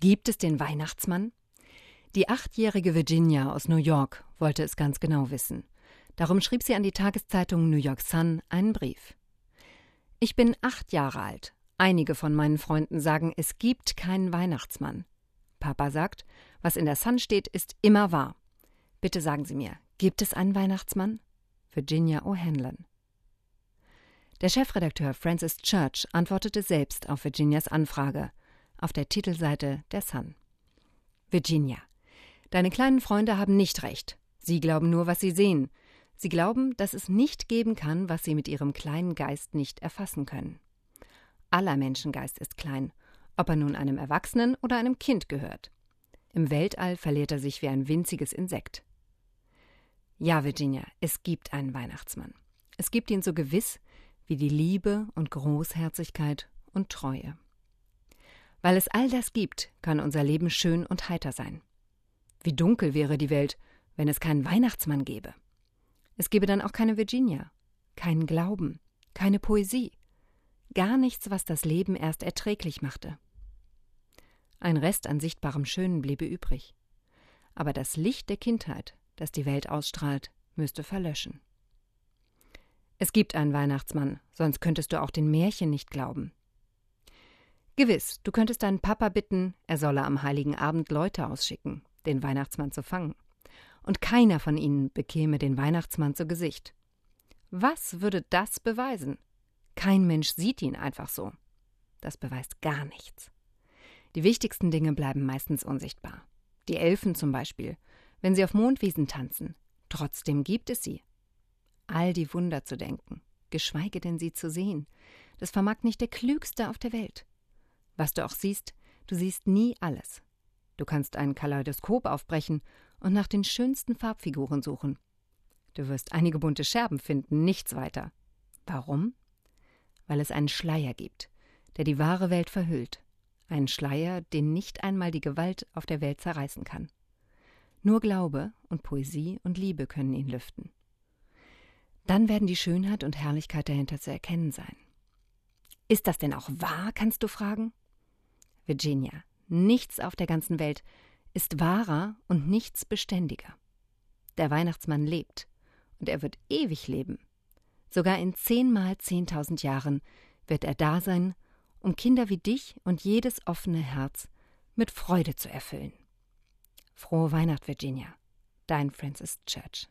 Gibt es den Weihnachtsmann? Die achtjährige Virginia aus New York wollte es ganz genau wissen. Darum schrieb sie an die Tageszeitung New York Sun einen Brief. Ich bin acht Jahre alt. Einige von meinen Freunden sagen, es gibt keinen Weihnachtsmann. Papa sagt, was in der Sun steht, ist immer wahr. Bitte sagen Sie mir, gibt es einen Weihnachtsmann? Virginia O'Hanlon. Der Chefredakteur Francis Church antwortete selbst auf Virginias Anfrage auf der Titelseite der Sun. Virginia, deine kleinen Freunde haben nicht recht. Sie glauben nur, was sie sehen. Sie glauben, dass es nicht geben kann, was sie mit ihrem kleinen Geist nicht erfassen können. Aller Menschengeist ist klein, ob er nun einem Erwachsenen oder einem Kind gehört. Im Weltall verliert er sich wie ein winziges Insekt. Ja, Virginia, es gibt einen Weihnachtsmann. Es gibt ihn so gewiss wie die Liebe und Großherzigkeit und Treue. Weil es all das gibt, kann unser Leben schön und heiter sein. Wie dunkel wäre die Welt, wenn es keinen Weihnachtsmann gäbe. Es gäbe dann auch keine Virginia, keinen Glauben, keine Poesie, gar nichts, was das Leben erst erträglich machte. Ein Rest an sichtbarem Schönen bliebe übrig. Aber das Licht der Kindheit, das die Welt ausstrahlt, müsste verlöschen. Es gibt einen Weihnachtsmann, sonst könntest du auch den Märchen nicht glauben. Gewiss, du könntest deinen Papa bitten, er solle am heiligen Abend Leute ausschicken, den Weihnachtsmann zu fangen. Und keiner von ihnen bekäme den Weihnachtsmann zu Gesicht. Was würde das beweisen? Kein Mensch sieht ihn einfach so. Das beweist gar nichts. Die wichtigsten Dinge bleiben meistens unsichtbar. Die Elfen zum Beispiel, wenn sie auf Mondwiesen tanzen. Trotzdem gibt es sie all die Wunder zu denken, geschweige denn sie zu sehen. Das vermag nicht der Klügste auf der Welt. Was du auch siehst, du siehst nie alles. Du kannst ein Kaleidoskop aufbrechen und nach den schönsten Farbfiguren suchen. Du wirst einige bunte Scherben finden, nichts weiter. Warum? Weil es einen Schleier gibt, der die wahre Welt verhüllt. Einen Schleier, den nicht einmal die Gewalt auf der Welt zerreißen kann. Nur Glaube und Poesie und Liebe können ihn lüften. Dann werden die Schönheit und Herrlichkeit dahinter zu erkennen sein. Ist das denn auch wahr, kannst du fragen? Virginia, nichts auf der ganzen Welt ist wahrer und nichts beständiger. Der Weihnachtsmann lebt und er wird ewig leben. Sogar in zehnmal zehntausend Jahren wird er da sein, um Kinder wie dich und jedes offene Herz mit Freude zu erfüllen. Frohe Weihnacht, Virginia. Dein Francis Church.